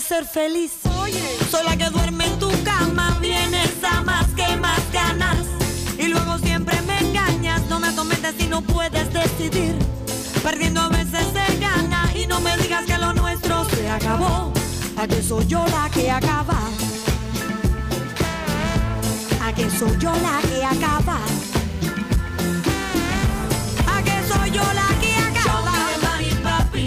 Sabes ser feliz. Soy la que duerme en tu cama, vienes a más que más ganas. Y luego siempre me engañas, no me atormentes si no puedes decidir. Perdiendo a veces se gana y no me digas que lo nuestro se acabó. ¿A que soy yo la que acaba? ¿A que soy yo la que acaba? ¿A que soy yo la que acaba? Papi,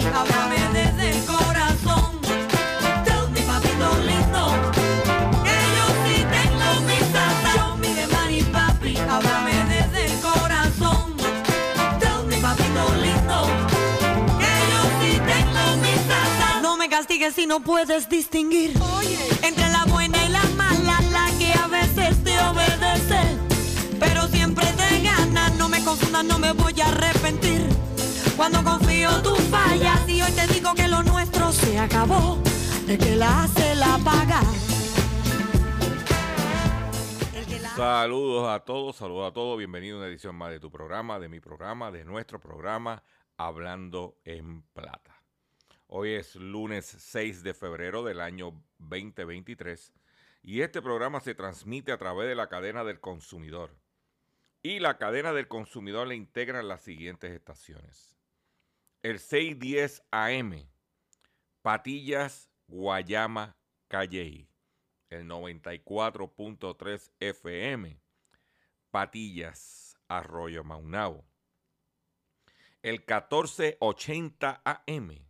Si no puedes distinguir entre la buena y la mala, la que a veces te obedece, pero siempre te gana. No me confundas, no me voy a arrepentir. Cuando confío tú fallas y hoy te digo que lo nuestro se acabó. El que la hace la paga. Saludos a todos, saludos a todos. Bienvenido a una edición más de tu programa, de mi programa, de nuestro programa, Hablando en Plata. Hoy es lunes 6 de febrero del año 2023 y este programa se transmite a través de la cadena del consumidor. Y la cadena del consumidor le integran las siguientes estaciones. El 610 AM, Patillas, Guayama, Calley. El 94.3 FM, Patillas, Arroyo Maunao. El 1480 AM,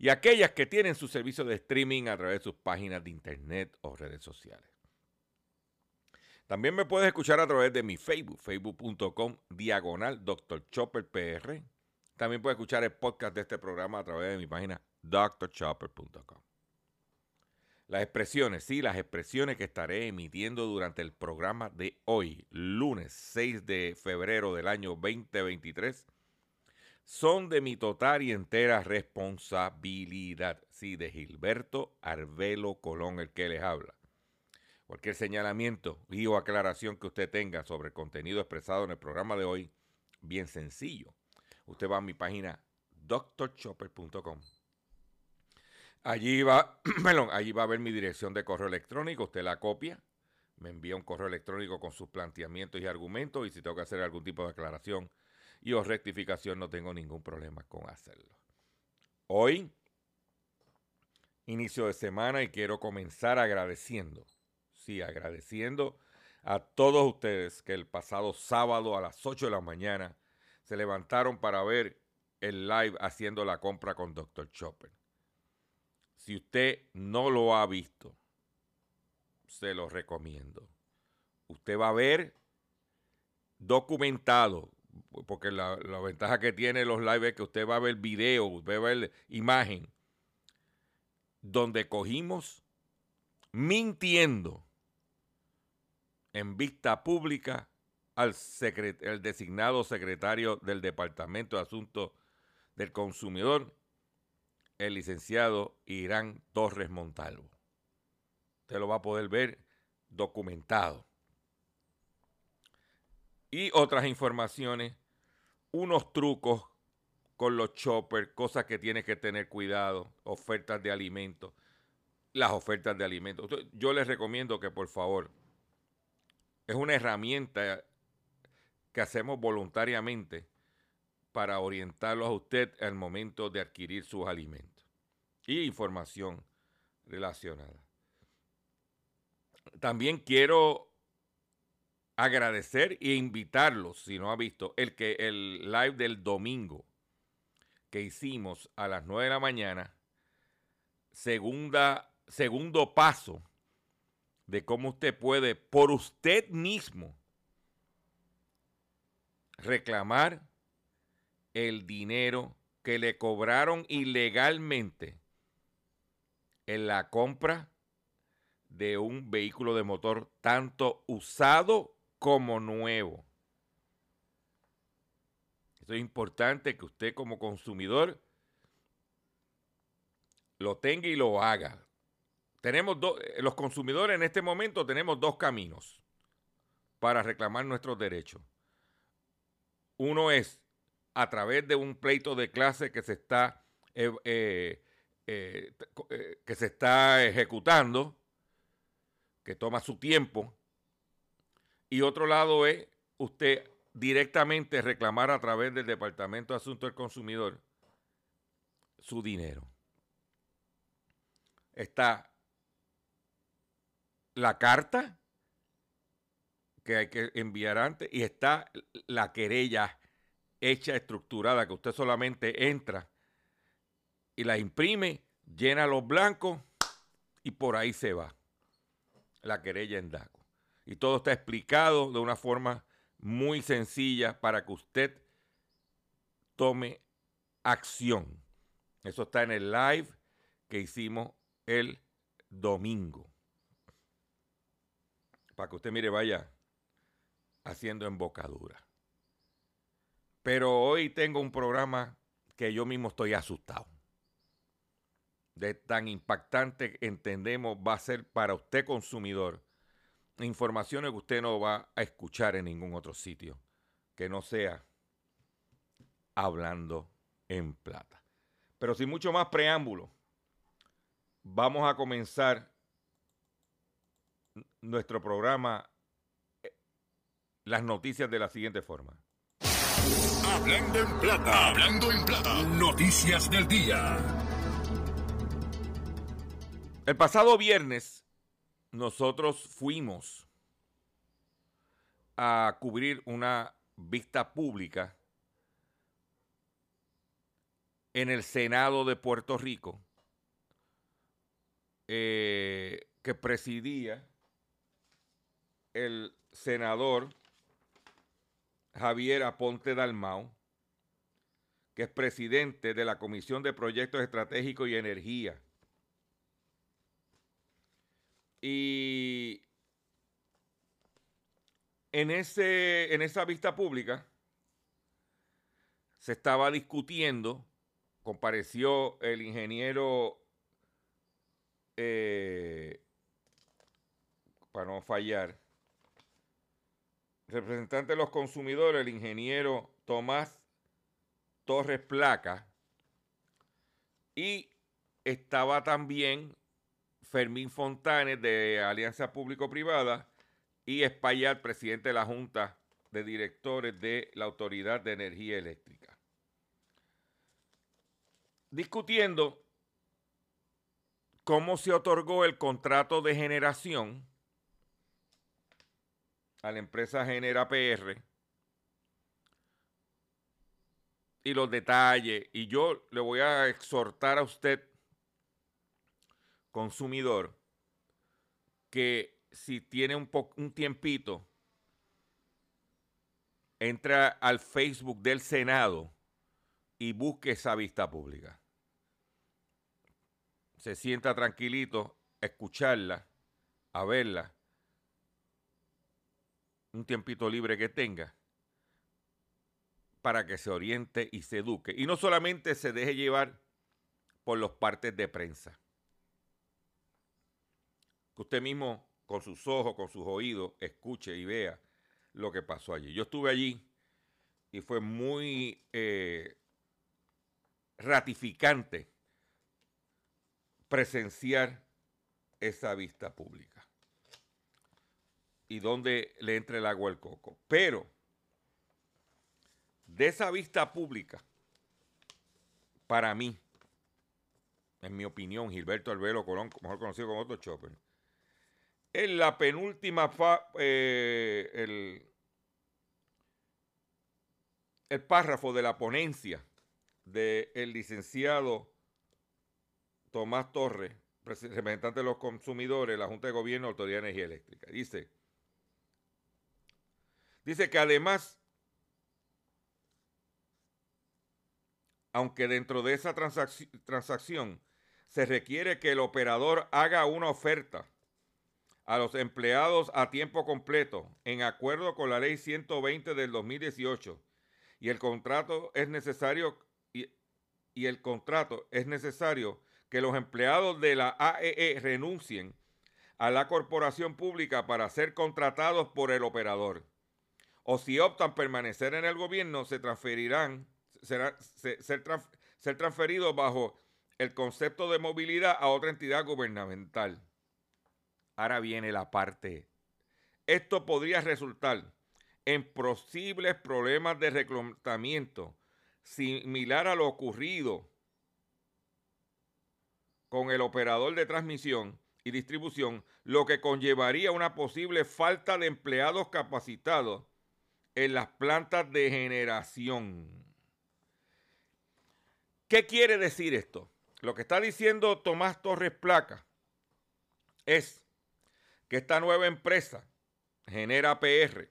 Y aquellas que tienen su servicio de streaming a través de sus páginas de internet o redes sociales. También me puedes escuchar a través de mi Facebook, facebook.com diagonal Dr. Chopper PR. También puedes escuchar el podcast de este programa a través de mi página drchopper.com. Las expresiones, sí, las expresiones que estaré emitiendo durante el programa de hoy, lunes 6 de febrero del año 2023, son de mi total y entera responsabilidad. Sí, de Gilberto Arbelo Colón, el que les habla. Cualquier señalamiento y o aclaración que usted tenga sobre el contenido expresado en el programa de hoy, bien sencillo. Usted va a mi página drchopper.com. Allí va, perdón, allí va a ver mi dirección de correo electrónico, usted la copia, me envía un correo electrónico con sus planteamientos y argumentos y si tengo que hacer algún tipo de aclaración y o rectificación no tengo ningún problema con hacerlo. Hoy, inicio de semana y quiero comenzar agradeciendo, sí, agradeciendo a todos ustedes que el pasado sábado a las 8 de la mañana se levantaron para ver el live haciendo la compra con Dr. Chopper. Si usted no lo ha visto, se lo recomiendo. Usted va a ver documentado, porque la, la ventaja que tiene los live es que usted va a ver video, usted va a ver imagen, donde cogimos mintiendo en vista pública al secret- el designado secretario del Departamento de Asuntos del Consumidor, el licenciado Irán Torres Montalvo. Usted lo va a poder ver documentado. Y otras informaciones, unos trucos con los choppers, cosas que tienes que tener cuidado, ofertas de alimentos. las ofertas de alimentos. Yo les recomiendo que por favor, es una herramienta que hacemos voluntariamente para orientarlos a usted al momento de adquirir sus alimentos y información relacionada. También quiero agradecer e invitarlos, si no ha visto, el que el live del domingo que hicimos a las 9 de la mañana, segundo paso de cómo usted puede por usted mismo reclamar el dinero que le cobraron ilegalmente en la compra de un vehículo de motor tanto usado como nuevo. Esto es importante que usted como consumidor lo tenga y lo haga. Tenemos dos, eh, los consumidores en este momento tenemos dos caminos para reclamar nuestros derechos. Uno es a través de un pleito de clase que se está eh, eh, que se está ejecutando, que toma su tiempo, y otro lado es usted directamente reclamar a través del Departamento de Asuntos del Consumidor su dinero. Está la carta que hay que enviar antes y está la querella hecha, estructurada, que usted solamente entra y la imprime, llena los blancos y por ahí se va. La querella en DACO. Y todo está explicado de una forma muy sencilla para que usted tome acción. Eso está en el live que hicimos el domingo. Para que usted mire, vaya haciendo embocadura. Pero hoy tengo un programa que yo mismo estoy asustado. De tan impactante entendemos va a ser para usted consumidor. Informaciones que usted no va a escuchar en ningún otro sitio. Que no sea hablando en plata. Pero sin mucho más preámbulo, vamos a comenzar nuestro programa, eh, las noticias de la siguiente forma. Hablando en plata. Hablando en plata. Noticias del día. El pasado viernes nosotros fuimos a cubrir una vista pública en el Senado de Puerto Rico eh, que presidía el senador Javier Aponte Dalmau, que es presidente de la Comisión de Proyectos Estratégicos y Energía. Y en, ese, en esa vista pública se estaba discutiendo, compareció el ingeniero, eh, para no fallar, representante de los consumidores, el ingeniero Tomás Torres Placa, y estaba también Fermín Fontanes de Alianza Público-Privada y Espaillat, presidente de la Junta de Directores de la Autoridad de Energía Eléctrica. Discutiendo cómo se otorgó el contrato de generación a la empresa Genera PR y los detalles. Y yo le voy a exhortar a usted, consumidor, que si tiene un, un tiempito, entra al Facebook del Senado y busque esa vista pública. Se sienta tranquilito escucharla, a verla, un tiempito libre que tenga para que se oriente y se eduque. Y no solamente se deje llevar por los partes de prensa. Que usted mismo, con sus ojos, con sus oídos, escuche y vea lo que pasó allí. Yo estuve allí y fue muy eh, ratificante presenciar esa vista pública y dónde le entre el agua al coco. Pero de esa vista pública, para mí, en mi opinión, Gilberto Albelo Colón, mejor conocido como Otto Chopper, es la penúltima, eh, el, párrafo de la ponencia del licenciado Tomás Torres, representante de los consumidores, la Junta de Gobierno, Autoridad de Energía Eléctrica. Dice, dice que además, aunque dentro de esa transacci- transacción se requiere que el operador haga una oferta a los empleados a tiempo completo en acuerdo con la ley 120 del 2018 y el contrato es necesario y, el contrato es necesario que los empleados de la AEE renuncien a la corporación pública para ser contratados por el operador. O si optan permanecer en el gobierno, se transferirán, será, ser transferidos bajo el concepto de movilidad a otra entidad gubernamental. Ahora viene la parte. Esto podría resultar en posibles problemas de reclutamiento similar a lo ocurrido con el operador de transmisión y distribución, lo que conllevaría una posible falta de empleados capacitados en las plantas de generación. ¿Qué quiere decir esto? Lo que está diciendo Tomás Torres Placa es que esta nueva empresa, Genera PR,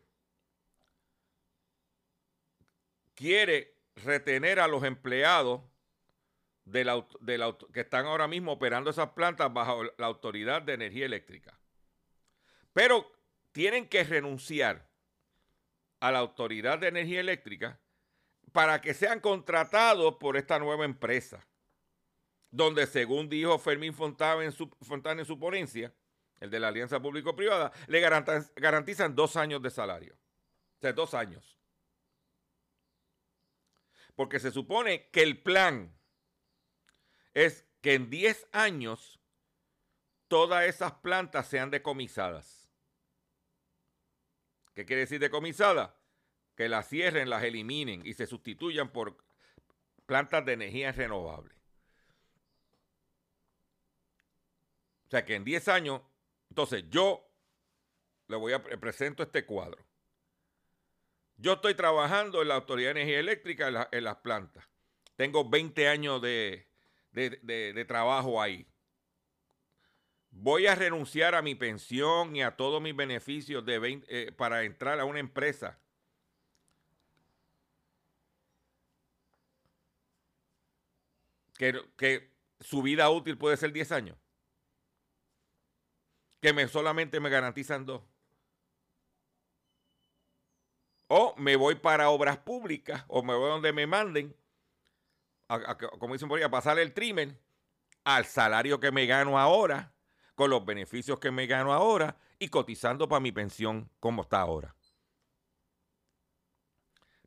quiere retener a los empleados de la de la que están ahora mismo operando esas plantas bajo la Autoridad de Energía Eléctrica. Pero tienen que renunciar a la Autoridad de Energía Eléctrica para que sean contratados por esta nueva empresa, donde según dijo Fermín Fontana en su, Fontana en su ponencia, el de la Alianza Público-Privada, le garantiz- garantizan dos años de salario. O sea, dos años. Porque se supone que el plan es que en 10 años todas esas plantas sean decomisadas. ¿Qué quiere decir decomisadas? Que las cierren, las eliminen y se sustituyan por plantas de energía renovable. O sea que en 10 años, entonces yo le voy a pre- presento este cuadro. Yo estoy trabajando en la Autoridad de Energía Eléctrica en, la- en las plantas. Tengo 20 años de, trabajo ahí. Voy a renunciar a mi pensión y a todos mis beneficios de 20 eh, para entrar a una empresa. Que su vida útil puede ser 10 años. Que me, solamente me garantizan dos. O me voy para obras públicas o me voy donde me manden, a- como dicen por ahí, a pasar el trimen al salario que me gano ahora, con los beneficios que me gano ahora y cotizando para mi pensión como está ahora.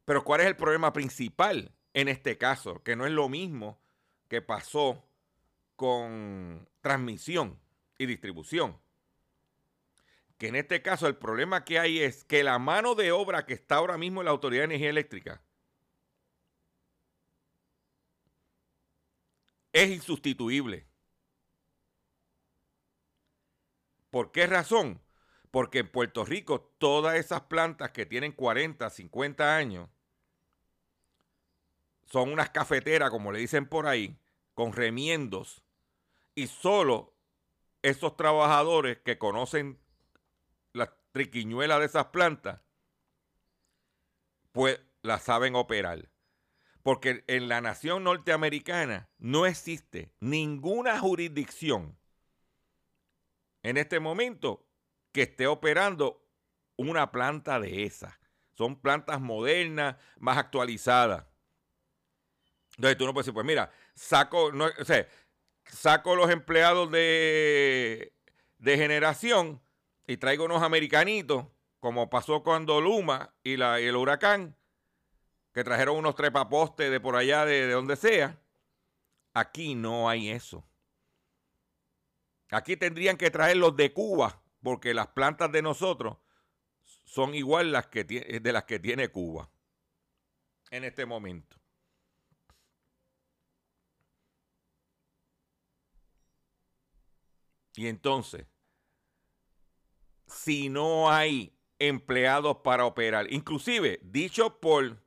Pero ¿cuál es el problema principal en este caso? Que no es lo mismo que pasó con transmisión y distribución. Que en este caso el problema que hay es que la mano de obra que está ahora mismo en la Autoridad de Energía Eléctrica es insustituible. ¿Por qué razón? Porque en Puerto Rico todas esas plantas que tienen 40, 50 años son unas cafeteras, como le dicen por ahí, con remiendos, y solo esos trabajadores que conocen triquiñuela de esas plantas, pues las saben operar. Porque en la nación norteamericana no existe ninguna jurisdicción en este momento que esté operando una planta de esas. Son plantas modernas, más actualizadas. Entonces tú no puedes decir, pues mira, saco, o sea, saco los empleados de, de generación y traigo unos americanitos, como pasó cuando Luma y, la, y el huracán, que trajeron unos trepapostes de por allá, de, de donde sea. Aquí no hay eso. Aquí tendrían que traerlos de Cuba, porque las plantas de nosotros son igual las que de las que tiene Cuba en este momento. Y entonces, si no hay empleados para operar, inclusive dicho por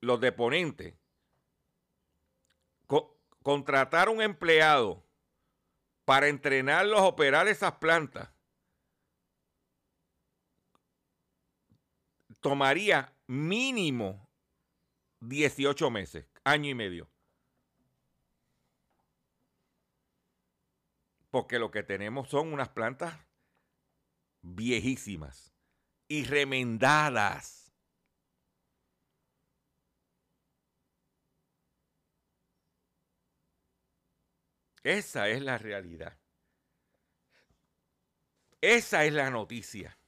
los deponentes, co- contratar un empleado para entrenarlos a operar esas plantas tomaría mínimo 18 meses, año y medio. Porque lo que tenemos son unas plantas viejísimas y remendadas. Esa es la realidad. Esa es la noticia.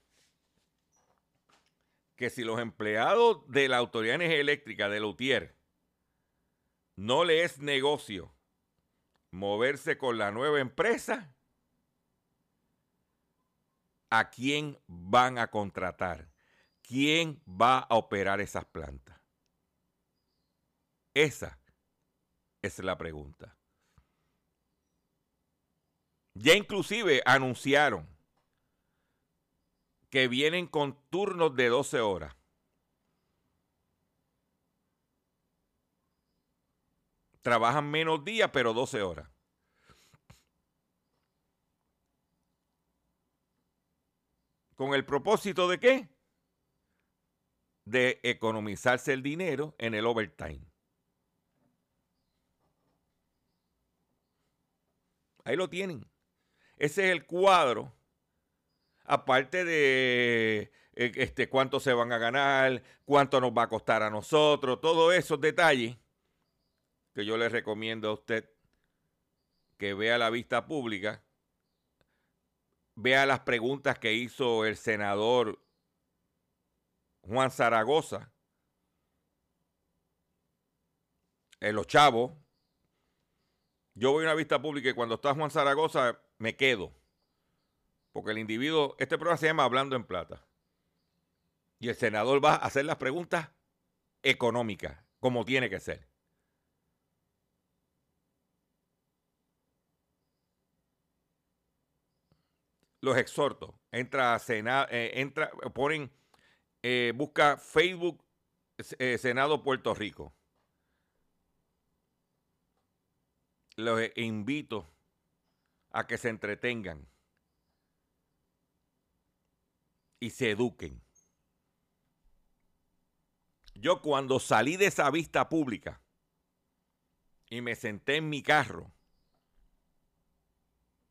Que si los empleados de la Autoridad Energía Eléctrica de Lutier no le es negocio moverse con la nueva empresa, ¿a quién van a contratar? ¿Quién va a operar esas plantas? Esa es la pregunta. Ya inclusive anunciaron que vienen con turnos de 12 horas. Trabajan menos días, pero 12 horas. ¿Con el propósito de qué? De economizarse el dinero en el overtime. Ahí lo tienen. Ese es el cuadro. Aparte de eh, este, cuánto se van a ganar, cuánto nos va a costar a nosotros, todos esos detalles que yo le recomiendo a usted que vea la vista pública, vea las preguntas que hizo el senador Juan Zaragoza, en los chavos. Yo voy a una vista pública y cuando está Juan Zaragoza me quedo. Porque el individuo, este programa se llama Hablando en Plata. Y el senador va a hacer las preguntas económicas, como tiene que ser. Los exhorto. Entra a Senado, entra, ponen, eh, busca Facebook eh, Senado Puerto Rico. Los invito a que se entretengan y se eduquen. Yo cuando salí de esa vista pública y me senté en mi carro,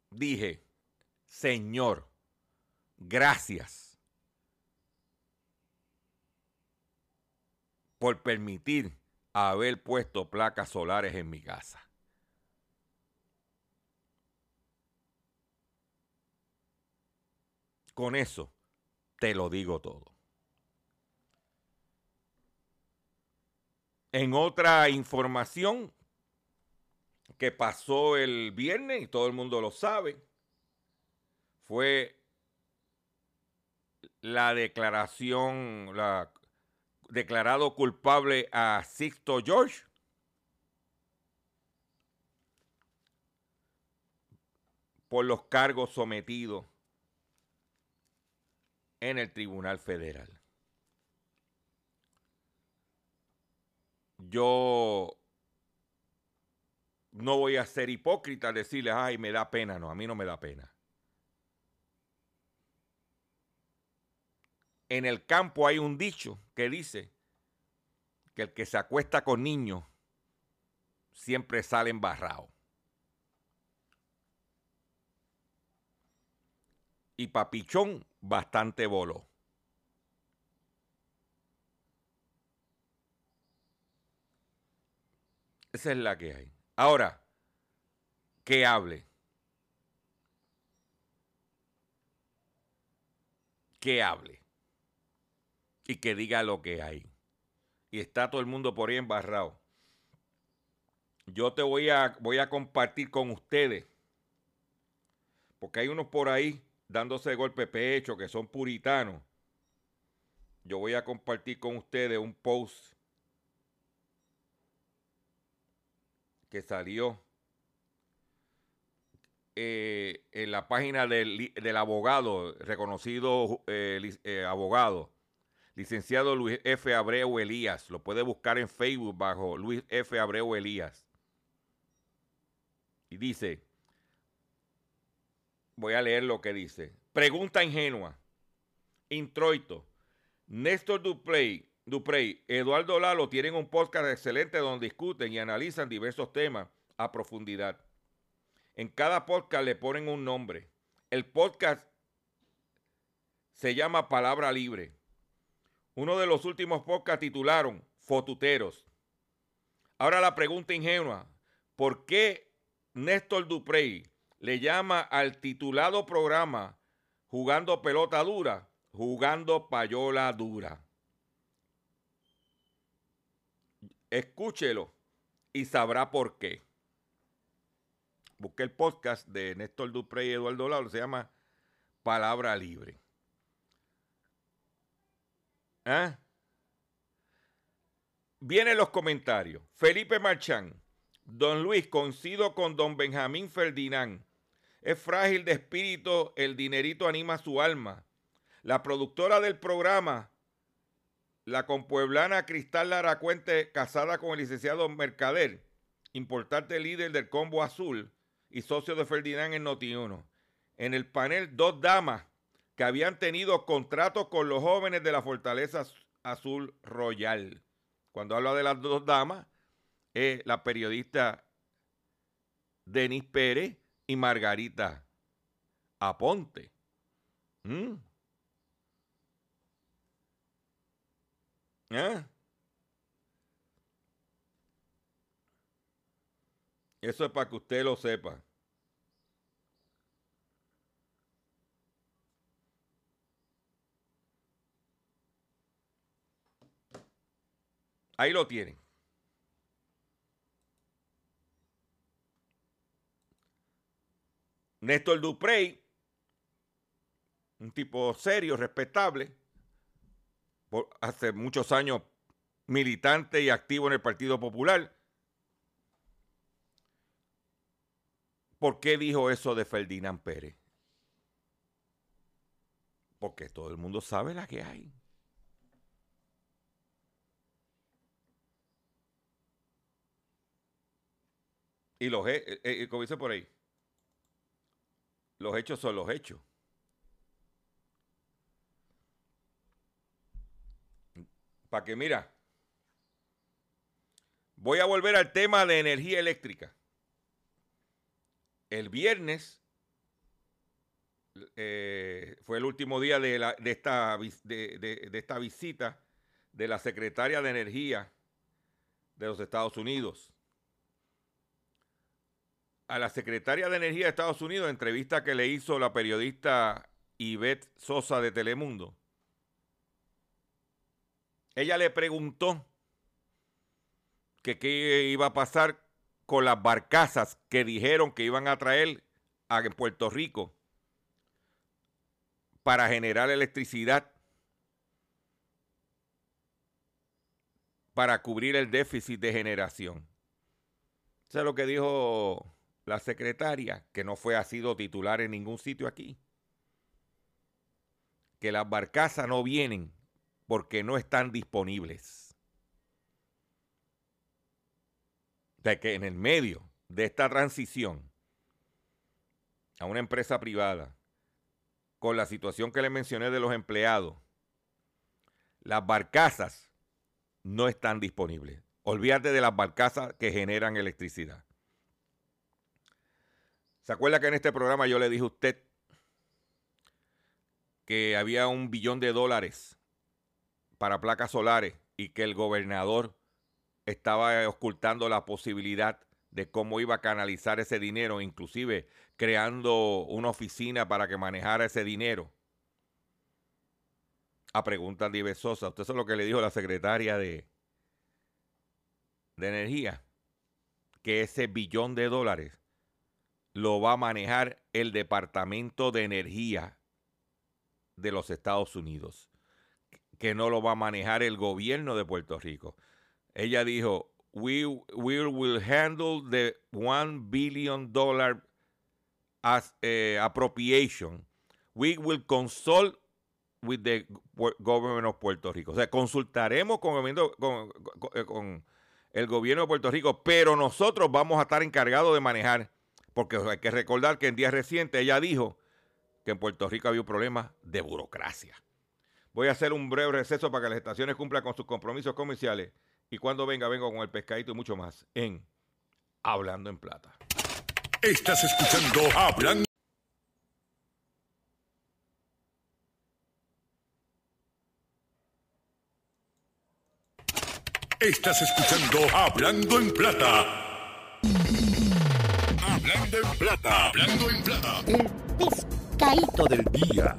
dije, Señor, gracias por permitir haber puesto placas solares en mi casa. Con eso te lo digo todo. En otra información que pasó el viernes, y todo el mundo lo sabe, fue la declaración, la declarado culpable a Sixto George por los cargos sometidos en el Tribunal Federal. Yo no voy a ser hipócrita decirles, ay, me da pena. No, a mí no me da pena. En el campo hay un dicho que dice que el que se acuesta con niños siempre sale embarrado. Y Papichón bastante voló. Esa es la que hay. Ahora, que hable. Que hable. Y que diga lo que hay. Y está todo el mundo por ahí embarrado. Yo te voy a, voy a compartir con ustedes porque hay unos por ahí dándose golpe pecho que son puritanos. Yo voy a compartir con ustedes un post que salió eh, en la página del, del abogado, reconocido eh, eh, abogado, licenciado Luis F. Abreu Elías. Lo puede buscar en Facebook bajo Luis F. Abreu Elías. Y dice, voy a leer lo que dice. Pregunta ingenua. Introito. Néstor Duprey, Duprey, Eduardo Lalo tienen un podcast excelente donde discuten y analizan diversos temas a profundidad. En cada podcast le ponen un nombre. El podcast se llama Palabra Libre. Uno de los últimos podcasts titularon Fotuteros. Ahora la pregunta ingenua. ¿Por qué Néstor Duprey le llama al titulado programa Jugando Pelota Dura, Jugando Payola Dura? Escúchelo y sabrá por qué. Busqué el podcast de Néstor Duprey y Eduardo Lalo, se llama Palabra Libre. ¿Ah? Vienen los comentarios. Felipe Marchán. Don Luis, coincido con don Benjamín Ferdinand. Es frágil de espíritu, el dinerito anima su alma. La productora del programa, la compueblana Cristal Lara Cuente, casada con el licenciado Mercader, importante líder del Combo Azul y socio de Ferdinand en Noti1. En el panel, dos damas que habían tenido contratos con los jóvenes de la Fortaleza Azul Royal. Cuando habla de las dos damas, es la periodista Denis Pérez y Margarita Aponte. ¿Mm? ¿Ah? Eso es para que usted lo sepa. Ahí lo tienen. Néstor Duprey, un tipo serio, respetable, hace muchos años militante y activo en el Partido Popular. ¿Por qué dijo eso de Ferdinand Pérez? Porque todo el mundo sabe la que hay. Y los, he- eh, eh, como dice por ahí, los hechos son los hechos. Para que mira, voy a volver al tema de energía eléctrica. El viernes eh, fue el último día de, la- de esta, de- de- de esta visita de la secretaria de Energía de los Estados Unidos. A la secretaria de Energía de Estados Unidos, entrevista que le hizo la periodista Ivette Sosa de Telemundo. Ella le preguntó que qué iba a pasar con las barcazas que dijeron que iban a traer a Puerto Rico para generar electricidad para cubrir el déficit de generación. Eso es lo que dijo la secretaria, que no fue ha sido titular en ningún sitio aquí. Que las barcazas no vienen porque no están disponibles. De que en el medio de esta transición a una empresa privada, con la situación que le mencioné de los empleados, las barcazas no están disponibles. Olvídate de las barcazas que generan electricidad. ¿Se acuerda que en este programa yo le dije a usted que había un billón de dólares para placas solares y que el gobernador estaba ocultando la posibilidad de cómo iba a canalizar ese dinero, inclusive creando una oficina para que manejara ese dinero? A preguntas de usted eso es lo que le dijo la secretaria de, de Energía, que ese billón de dólares lo va a manejar el Departamento de Energía de los Estados Unidos, que no lo va a manejar el gobierno de Puerto Rico. Ella dijo, we, will handle the one billion dollar as, eh, appropriation. We will consult with the government of Puerto Rico. O sea, consultaremos eh, con el gobierno de Puerto Rico, pero nosotros vamos a estar encargados de manejar, porque hay que recordar que en días recientes ella dijo que en Puerto Rico había un problema de burocracia. Voy a hacer un breve receso para que las estaciones cumplan con sus compromisos comerciales y cuando venga, vengo con el pescadito y mucho más en Hablando en Plata. Estás escuchando Hablando. Estás escuchando Hablando en Plata. Hablando en Plata. Hablando en Plata. El pescadito del día.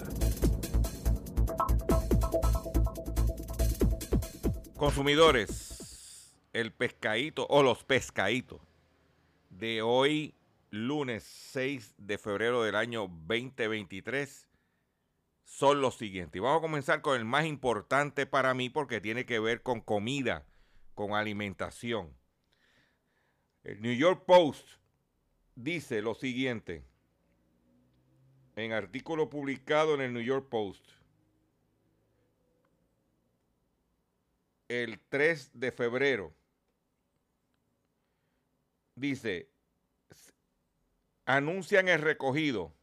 Consumidores, el pescadito o los pescaditos de hoy, lunes 6 de febrero del año 2023, son los siguientes. Y vamos a comenzar con el más importante para mí porque tiene que ver con comida, con alimentación. El New York Post dice lo siguiente, en artículo publicado en el New York Post. el 3 de febrero. Dice, anuncian el recogido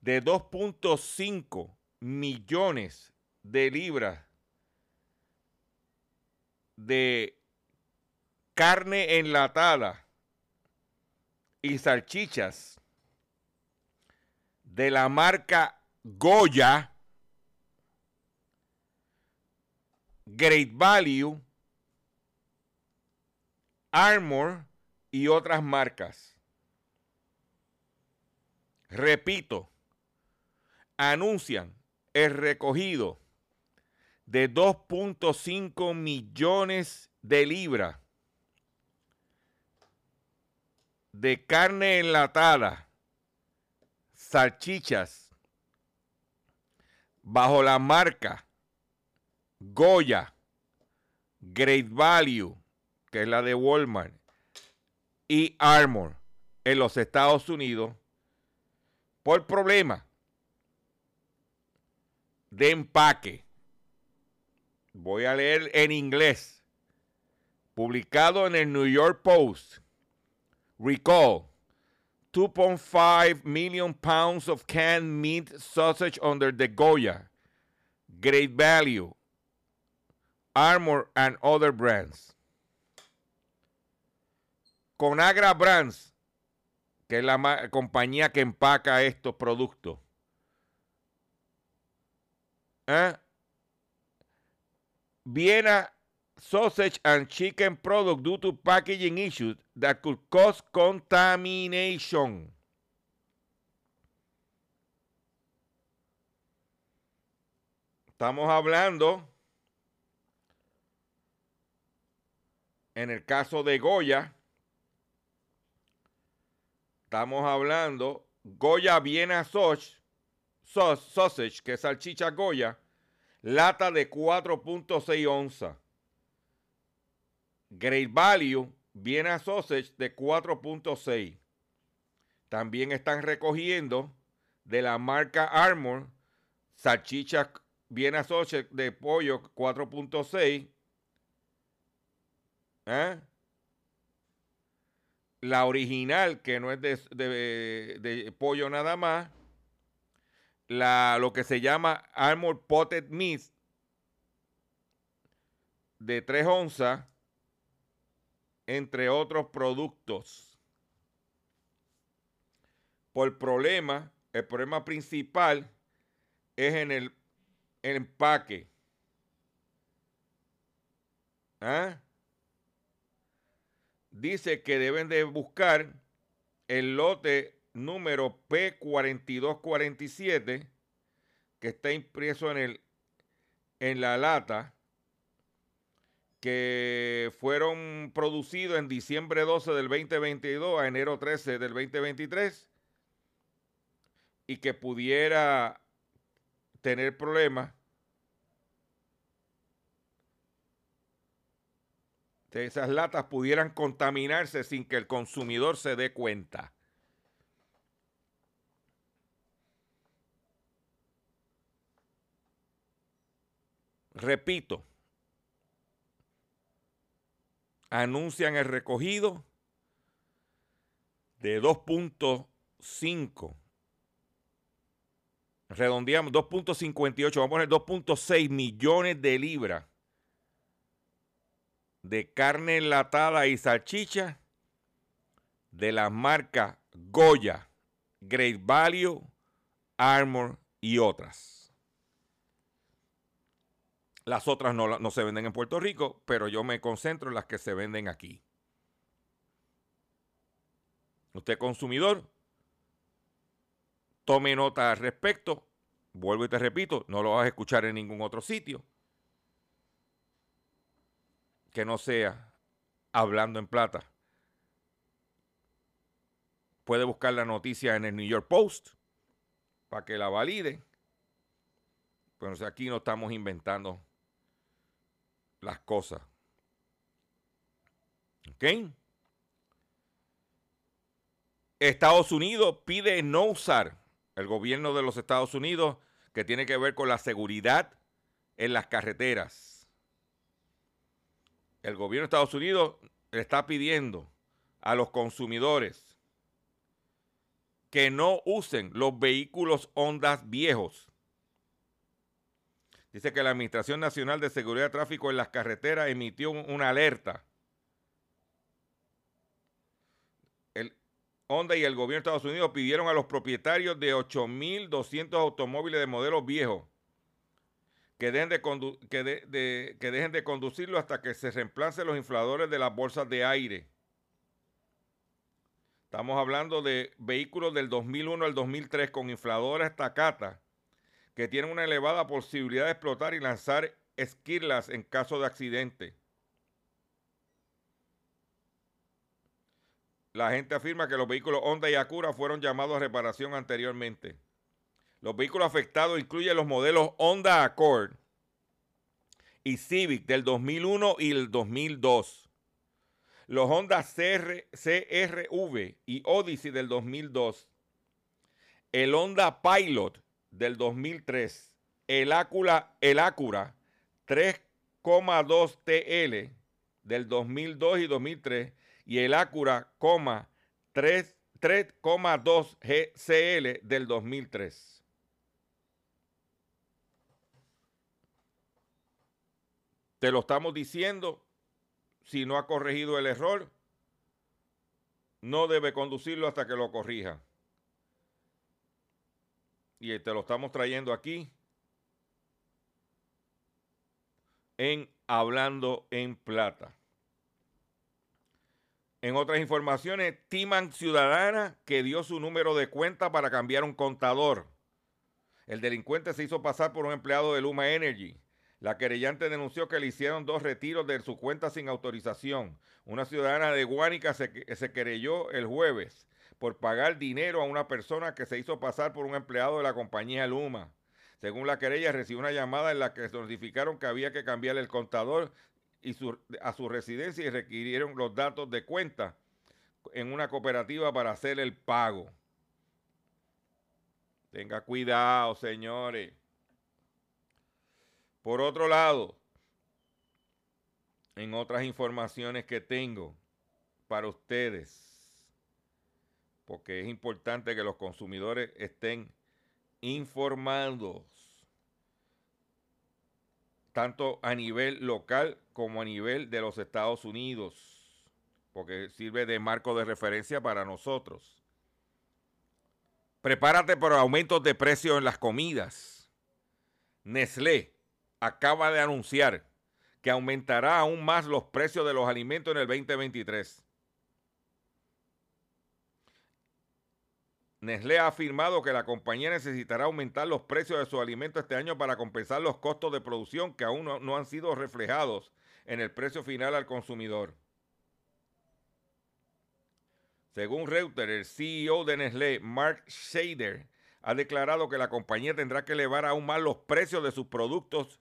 de 2.5 millones de libras de carne enlatada y salchichas de la marca Goya. Great Value, Armor y otras marcas. Repito, anuncian el recogido de 2.5 millones de libras de carne enlatada, salchichas, bajo la marca Goya, Great Value, que es la de Walmart, y Armor en los Estados Unidos por problema de empaque. Voy a leer en inglés. Publicado en el New York Post. Recall 2.5 million pounds of canned meat sausage under the Goya. Great Value Armor and other brands. Conagra Brands, que es la compañía que empaca estos productos. ¿Eh? Viena sausage and chicken product due to packaging issues that could cause contamination. Estamos hablando En el caso de Goya, estamos hablando Goya Viena Sausage, Saus- Sausage, que es salchicha Goya, lata de 4.6 onzas. Great Value Viena Sausage de 4.6. También están recogiendo de la marca Armor salchicha Viena Sausage de pollo 4.6 ¿Eh? La original, que no es de, de- de pollo nada más. La, lo que se llama Armor Potted Meat de 3 onzas, entre otros productos. Por problema, el problema principal es en el, empaque. ¿Ah? dice que deben de buscar el lote número P4247 que está impreso en el en la lata que fueron producidos en diciembre 12 del 2022 a enero 13 del 2023 y que pudiera tener problemas que esas latas pudieran contaminarse sin que el consumidor se dé cuenta. Repito, anuncian el recogido de 2.5. Redondeamos 2.58, vamos a poner 2.6 millones de libras de carne enlatada y salchicha de las marcas Goya, Great Value, Armor y otras. Las otras no, se venden en Puerto Rico, pero yo me concentro en las que se venden aquí. Usted consumidor, tome nota al respecto. Vuelvo y te repito, no lo vas a escuchar en ningún otro sitio que no sea hablando en plata. Puede buscar la noticia en el New York Post para que la valide. Pero aquí no estamos inventando las cosas. ¿Ok? Estados Unidos pide no usar el gobierno de los Estados Unidos que tiene que ver con la seguridad en las carreteras el gobierno de Estados Unidos le está pidiendo a los consumidores que no usen los vehículos Hondas viejos. Dice que la Administración Nacional de Seguridad de Tráfico en las Carreteras emitió una alerta. Honda y el gobierno de Estados Unidos pidieron a los propietarios de 8.200 automóviles de modelos viejos que dejen de, que, dejen de conducirlo hasta que se reemplacen los infladores de las bolsas de aire. Estamos hablando de vehículos del 2001 al 2003 con infladores tacata que tienen una elevada posibilidad de explotar y lanzar esquirlas en caso de accidente. La gente afirma que los vehículos Honda y Acura fueron llamados a reparación anteriormente. Los vehículos afectados incluyen los modelos Honda Accord y Civic del 2001 y el 2002. Los Honda CR, CRV y Odyssey del 2002. El Honda Pilot del 2003. El Acura, el Acura 3,2 TL del 2002 y 2003. Y el Acura, 3,2 GCL del 2003. Te lo estamos diciendo. Si no ha corregido el error, no debe conducirlo hasta que lo corrija. Y te lo estamos trayendo aquí en Hablando en Plata. En otras informaciones, Timan Ciudadana que dio su número de cuenta para cambiar un contador. El delincuente se hizo pasar por un empleado de Luma Energy. La querellante denunció que le hicieron dos retiros de su cuenta sin autorización. Una ciudadana de Guánica se, se querelló el jueves por pagar dinero a una persona que se hizo pasar por un empleado de la compañía Luma. Según la querella, recibió una llamada en la que notificaron que había que cambiar el contador y a su residencia y requirieron los datos de cuenta en una cooperativa para hacer el pago. Tenga cuidado, señores. Por otro lado, en otras informaciones que tengo para ustedes, porque es importante que los consumidores estén informados, tanto a nivel local como a nivel de los Estados Unidos, porque sirve de marco de referencia para nosotros. Prepárate por aumentos de precio en las comidas. Nestlé acaba de anunciar que aumentará aún más los precios de los alimentos en el 2023. Nestlé ha afirmado que la compañía necesitará aumentar los precios de sus alimentos este año para compensar los costos de producción que aún no, no han sido reflejados en el precio final al consumidor. Según Reuters, el CEO de Nestlé, Mark Shader, ha declarado que la compañía tendrá que elevar aún más los precios de sus productos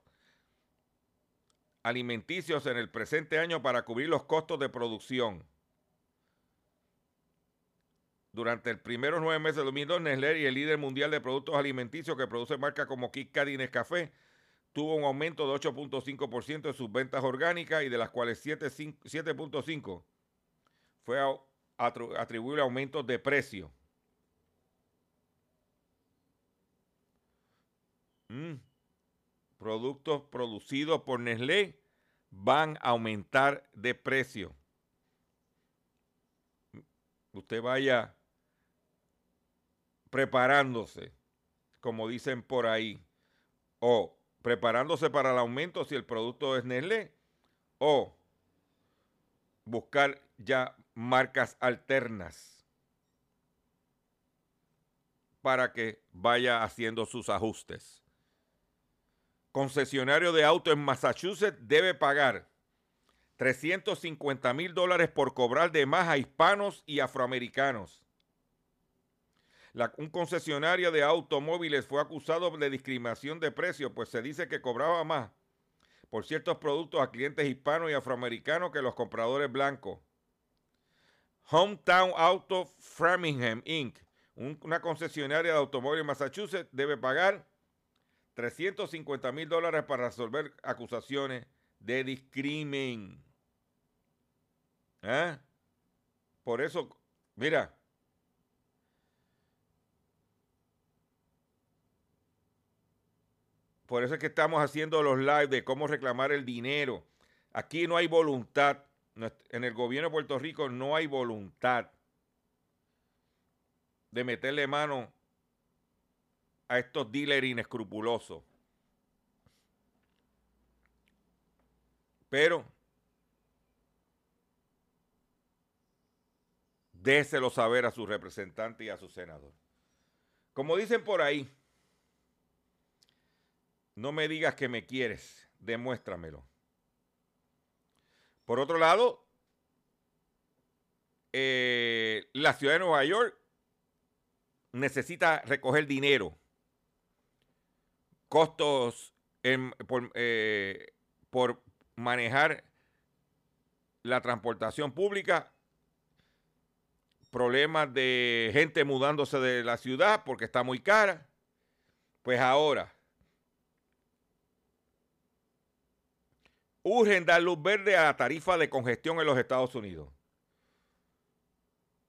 alimenticios en el presente año para cubrir los costos de producción. Durante el primeros nueve meses de 2002, Nestlé y el líder mundial de productos alimenticios que produce marcas como KitKat y Nescafé tuvo un aumento de 8.5% en sus ventas orgánicas y de las cuales 7.5% fue atribuible a aumentos de precio. Mm. Productos producidos por Nestlé van a aumentar de precio. Usted vaya preparándose, como dicen por ahí, o preparándose para el aumento si el producto es Nestlé, o buscar ya marcas alternas para que vaya haciendo sus ajustes. Concesionario de auto en Massachusetts debe pagar 350 mil dólares por cobrar de más a hispanos y afroamericanos un concesionario de automóviles fue acusado de discriminación de precios, pues se dice que cobraba más por ciertos productos a clientes hispanos y afroamericanos que los compradores blancos. Hometown Auto Framingham Inc., una concesionaria de automóviles en Massachusetts, debe pagar 350 mil dólares para resolver acusaciones de discrimen. ¿Eh? Por eso, mira, Por eso es que estamos haciendo los live de cómo reclamar el dinero. Aquí no hay voluntad. En el gobierno de Puerto Rico no hay voluntad de meterle mano a estos dealers inescrupulosos. Pero déselo saber a su representante y a su senador. Como dicen por ahí, no me digas que me quieres, demuéstramelo. Por otro lado, eh, la ciudad de Nueva York necesita recoger dinero, costos eh, por manejar la transportación pública, problemas de gente mudándose de la ciudad porque está muy cara. Pues ahora, urgen dar luz verde a la tarifa de congestión en los Estados Unidos.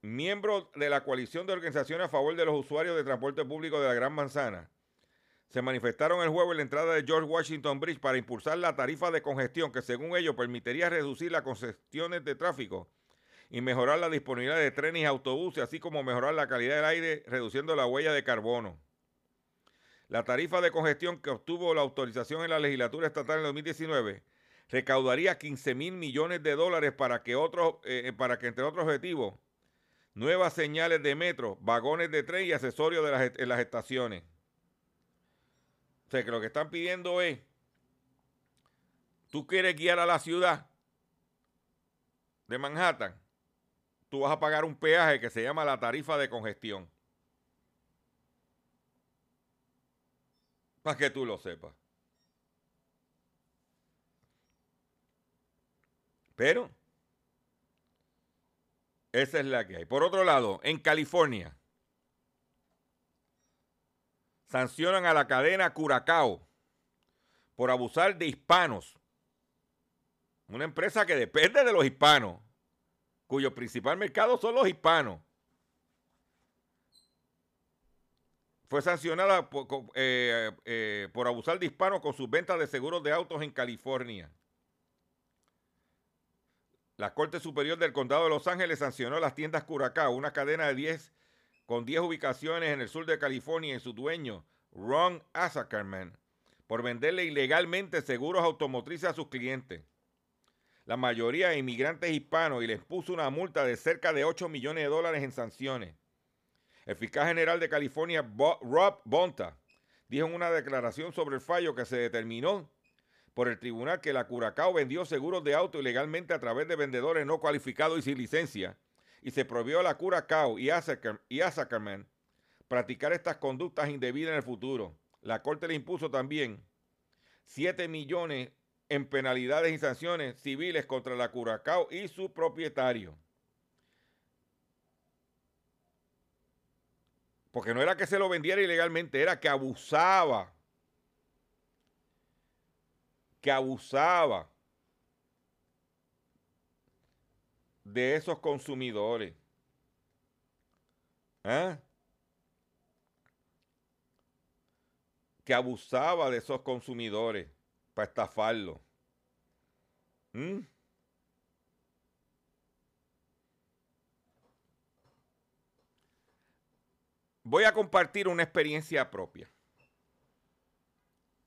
Miembros de la coalición de organizaciones a favor de los usuarios de transporte público de la Gran Manzana se manifestaron el jueves en la entrada de George Washington Bridge para impulsar la tarifa de congestión que según ellos permitiría reducir las congestiones de tráfico y mejorar la disponibilidad de trenes y autobuses, así como mejorar la calidad del aire reduciendo la huella de carbono. La tarifa de congestión que obtuvo la autorización en la legislatura estatal en 2019 recaudaría 15 mil millones de dólares para que, otros, eh, eh, para que, entre otros objetivos, nuevas señales de metro, vagones de tren y accesorios de en las estaciones. O sea, que lo que están pidiendo es, tú quieres guiar a la ciudad de Manhattan, tú vas a pagar un peaje que se llama la tarifa de congestión. Para que tú lo sepas. Pero esa es la que hay. Por otro lado, en California, sancionan a la cadena Curacao por abusar de hispanos. Una empresa que depende de los hispanos, cuyo principal mercado son los hispanos. Fue sancionada por, eh, eh, por abusar de hispanos con sus ventas de seguros de autos en California. La Corte Superior del Condado de Los Ángeles sancionó las tiendas Curacao, una cadena de 10 con 10 ubicaciones en el sur de California y su dueño, Ron Azackerman, por venderle ilegalmente seguros automotrices a sus clientes. La mayoría inmigrantes hispanos y les puso una multa de cerca de 8 millones de dólares en sanciones. El fiscal general de California, Rob Bonta, dijo en una declaración sobre el fallo que se determinó por el tribunal que la Curacao vendió seguros de auto ilegalmente a través de vendedores no cualificados y sin licencia, y se prohibió a la Curacao y a Zuckerman practicar estas conductas indebidas en el futuro. La Corte le impuso también 7 millones en penalidades y sanciones civiles contra la Curacao y su propietario. Porque no era que se lo vendiera ilegalmente, era que abusaba. Que abusaba de esos consumidores. ¿Ah? Que abusaba de esos consumidores para estafarlo. ¿Mm? Voy a compartir una experiencia propia.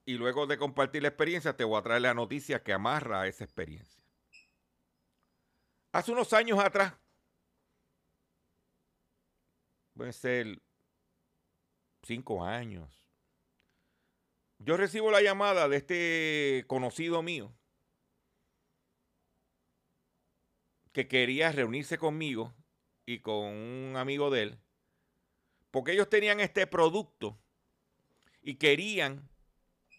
Y luego de compartir la experiencia, te voy a traer la noticia que amarra a esa experiencia. Hace unos años atrás, puede ser cinco años, yo recibo la llamada de este conocido mío que quería reunirse conmigo y con un amigo de él, porque ellos tenían este producto y querían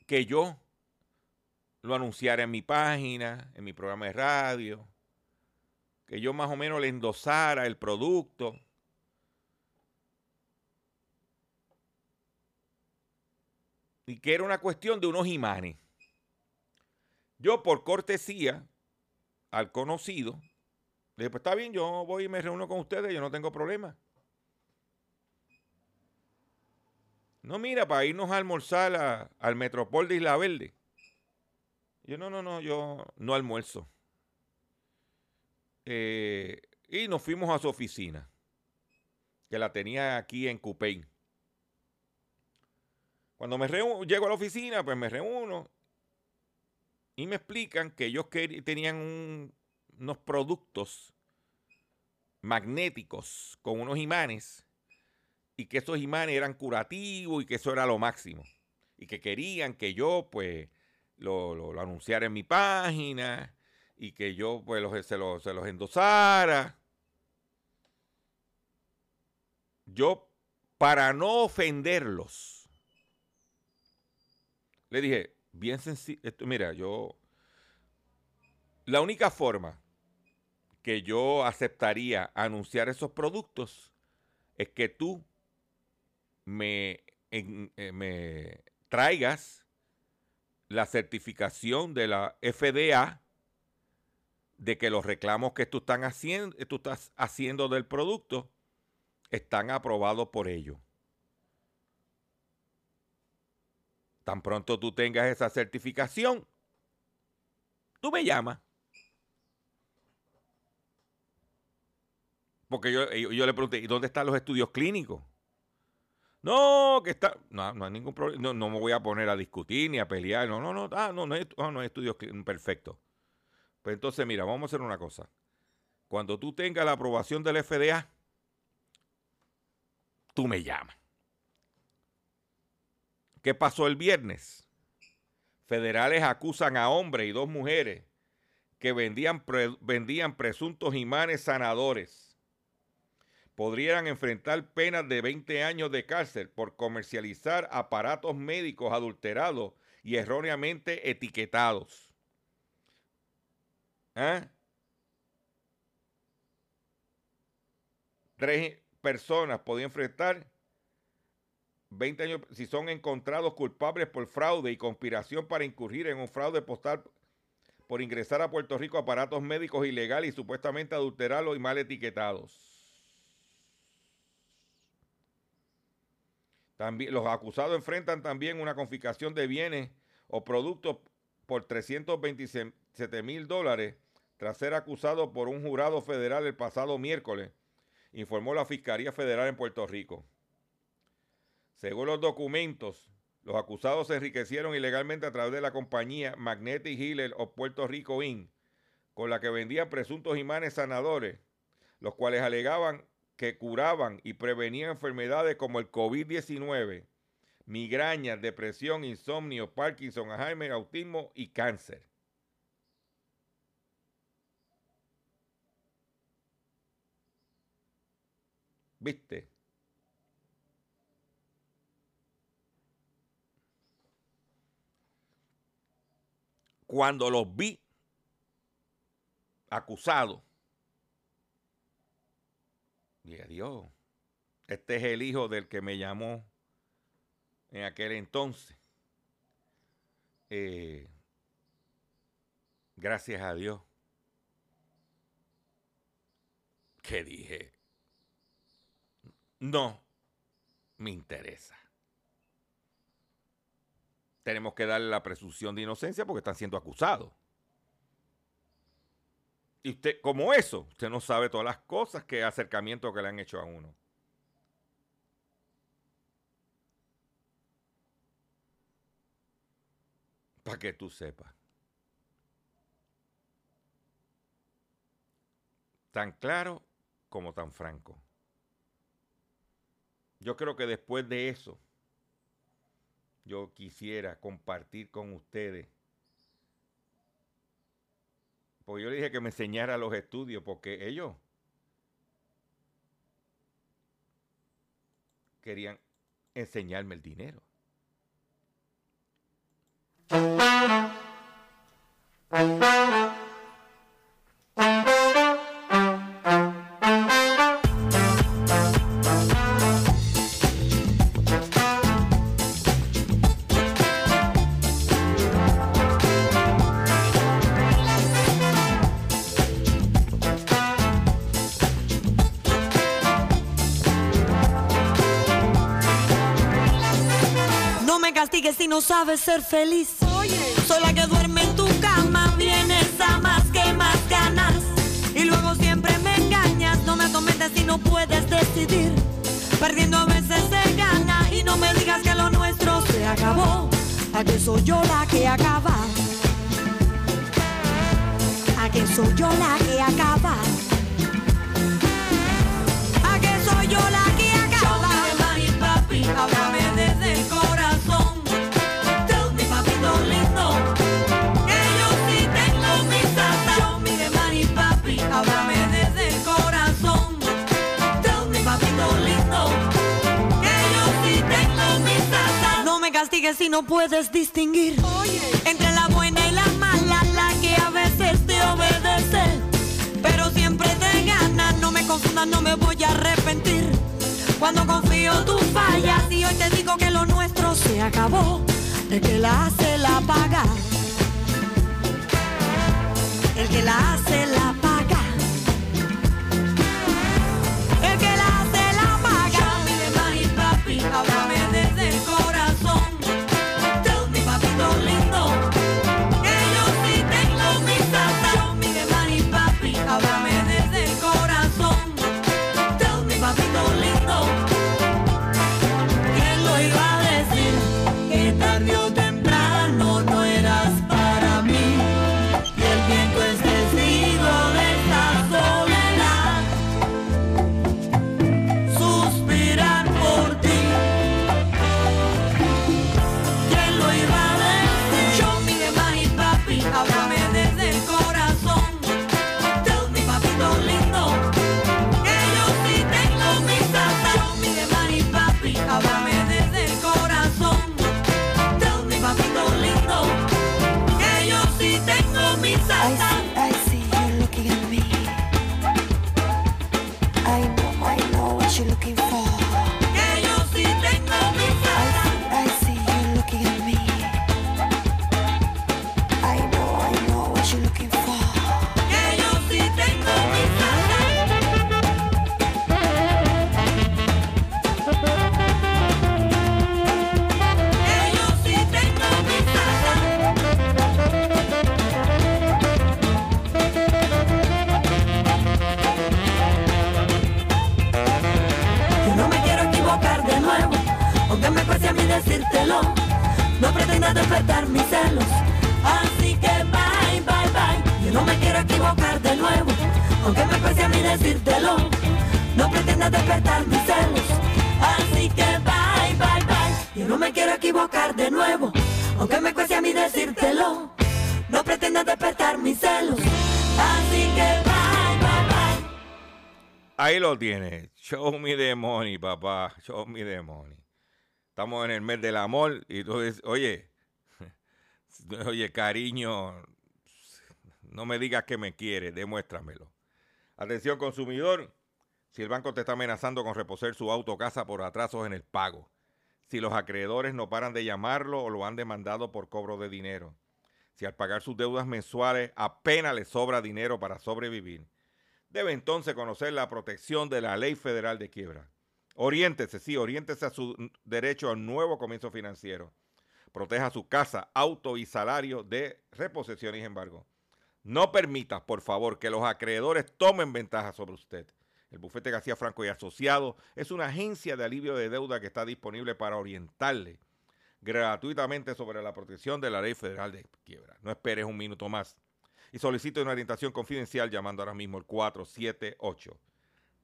que yo lo anunciara en mi página, en mi programa de radio, que yo más o menos le endosara el producto. Y que era una cuestión de unos imanes. Yo por cortesía al conocido, le dije, pues está bien, yo voy y me reúno con ustedes, yo no tengo problema. No, mira, para irnos a almorzar al Metropol de Isla Verde. Yo, no, no, no, yo no almuerzo. Eh, y nos fuimos a su oficina, que la tenía aquí en Cupey. Cuando me llego a la oficina, pues me reúno y me explican que ellos tenían un- unos productos magnéticos con unos imanes y que esos imanes eran curativos y que eso era lo máximo. Y que querían que yo, pues, lo, lo- lo anunciara en mi página y que yo, pues, los- se, los, se los endosara. Yo, para no ofenderlos, le dije, bien sencillo, mira, yo, la única forma que yo aceptaría anunciar esos productos es que tú me, eh, me traigas la certificación de la FDA de que los reclamos que tú, están haciendo, tú estás haciendo del producto están aprobados por ellos. Tan pronto tú tengas esa certificación, tú me llamas. Porque yo, yo le pregunté, ¿y dónde están los estudios clínicos? No, que está. No, no hay ningún problema. No, no me voy a poner a discutir ni a pelear. No, no, no. Ah, no, no hay, ah, no hay estudios clínicos. Perfecto. Pues entonces, mira, vamos a hacer una cosa. Cuando tú tengas la aprobación del FDA, tú me llamas. ¿Qué pasó el viernes? Federales acusan a hombres y dos mujeres que vendían, vendían presuntos imanes sanadores. Podrían enfrentar penas de 20 años de cárcel por comercializar aparatos médicos adulterados y erróneamente etiquetados. ¿Ah? Tres personas podían enfrentar 20 años si son encontrados culpables por fraude y conspiración para incurrir en un fraude postal por ingresar a Puerto Rico aparatos médicos ilegales y supuestamente adulterados y mal etiquetados. También, los acusados enfrentan también una confiscación de bienes o productos por 327 mil dólares tras ser acusado por un jurado federal el pasado miércoles, informó la Fiscalía Federal en Puerto Rico. Según los documentos, los acusados se enriquecieron ilegalmente a través de la compañía Magnetic Healer of Puerto Rico Inc., con la que vendían presuntos imanes sanadores, los cuales alegaban que curaban y prevenían enfermedades como el COVID-19, migraña, depresión, insomnio, Parkinson, Alzheimer, autismo y cáncer. ¿Viste? Cuando los vi acusados, dije, Dios, este es el hijo del que me llamó en aquel entonces. Eh, gracias a Dios que dije, no me interesa. Tenemos que darle la presunción de inocencia porque están siendo acusados. Y usted, como eso, usted no sabe todas las cosas que acercamiento que le han hecho a uno. Para que tú sepas. Tan claro como tan franco. Yo creo que después de eso, yo quisiera compartir con ustedes. Pues yo le dije que me enseñara los estudios, porque ellos querían enseñarme el dinero. no sabes ser feliz. Soy la que duerme en tu cama, vienes a más que más ganas. Y luego siempre me engañas, no me atormentes si no puedes decidir. Perdiendo a veces se gana y no me digas que lo nuestro se acabó. ¿A que soy yo la que acaba? ¿A que soy yo la que acaba? ¿A que soy yo la que acaba? mami, papi, háblame si no puedes distinguir entre la buena y la mala, la que a veces te obedece, pero siempre te gana. No me confundas, no me voy a arrepentir. Cuando confío tú fallas y hoy te digo que lo nuestro se acabó. El que la hace la paga. El que la hace la paga. Lo tiene. Show me the money, papá. Show me the money. Estamos en el mes del amor y tú dices, oye, oye, cariño, no me digas que me quieres, demuéstramelo. Atención consumidor, si el banco te está amenazando con reposer su auto o casa por atrasos en el pago, si los acreedores no paran de llamarlo o lo han demandado por cobro de dinero, si al pagar sus deudas mensuales apenas le sobra dinero para sobrevivir, debe entonces conocer la protección de la ley federal de quiebra. Oriéntese, sí, oriéntese a su derecho a un nuevo comienzo financiero. Proteja su casa, auto y salario de reposición y embargo. No permita, por favor, que los acreedores tomen ventaja sobre usted. El bufete García Franco y Asociado es una agencia de alivio de deuda que está disponible para orientarle gratuitamente sobre la protección de la ley federal de quiebra. No esperes un minuto más y solicite una orientación confidencial llamando ahora mismo el 478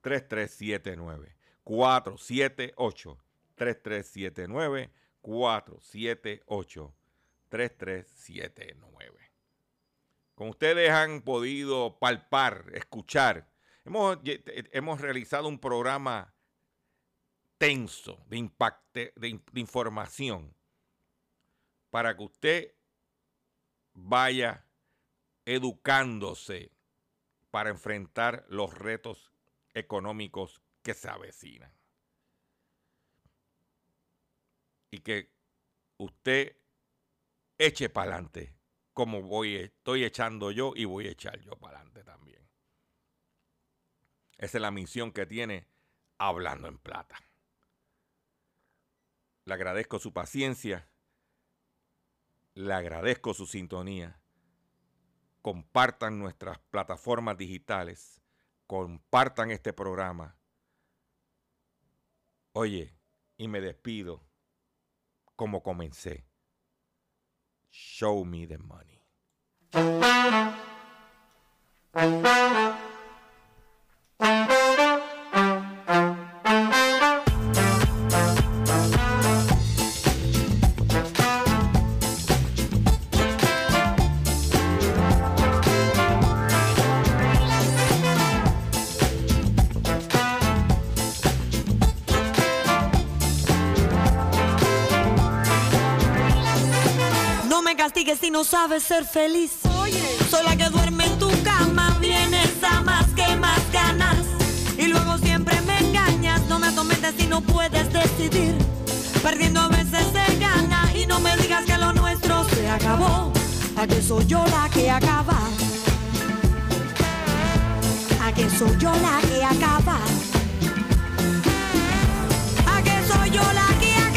3379 478 3379 478 3379 Como ustedes han podido palpar, escuchar, hemos, hemos realizado un programa tenso de, impacte, de información para que usted vaya educándose para enfrentar los retos económicos que se avecinan. Y que usted eche para adelante, como voy, estoy echando yo y voy a echar yo para adelante también. Esa es la misión que tiene Hablando en Plata. Le agradezco su paciencia, le agradezco su sintonía. Compartan nuestras plataformas digitales, compartan este programa. Oye, y me despido como comencé. Show me the money. ser feliz. Oye. Soy la que duerme en tu cama, vienes a más que más ganas. Y luego siempre me engañas, no me atormentes si no puedes decidir. Perdiendo a veces se gana y no me digas que lo nuestro se acabó. A que soy yo la que acaba. A que soy yo la que acaba. A que soy yo la que acaba.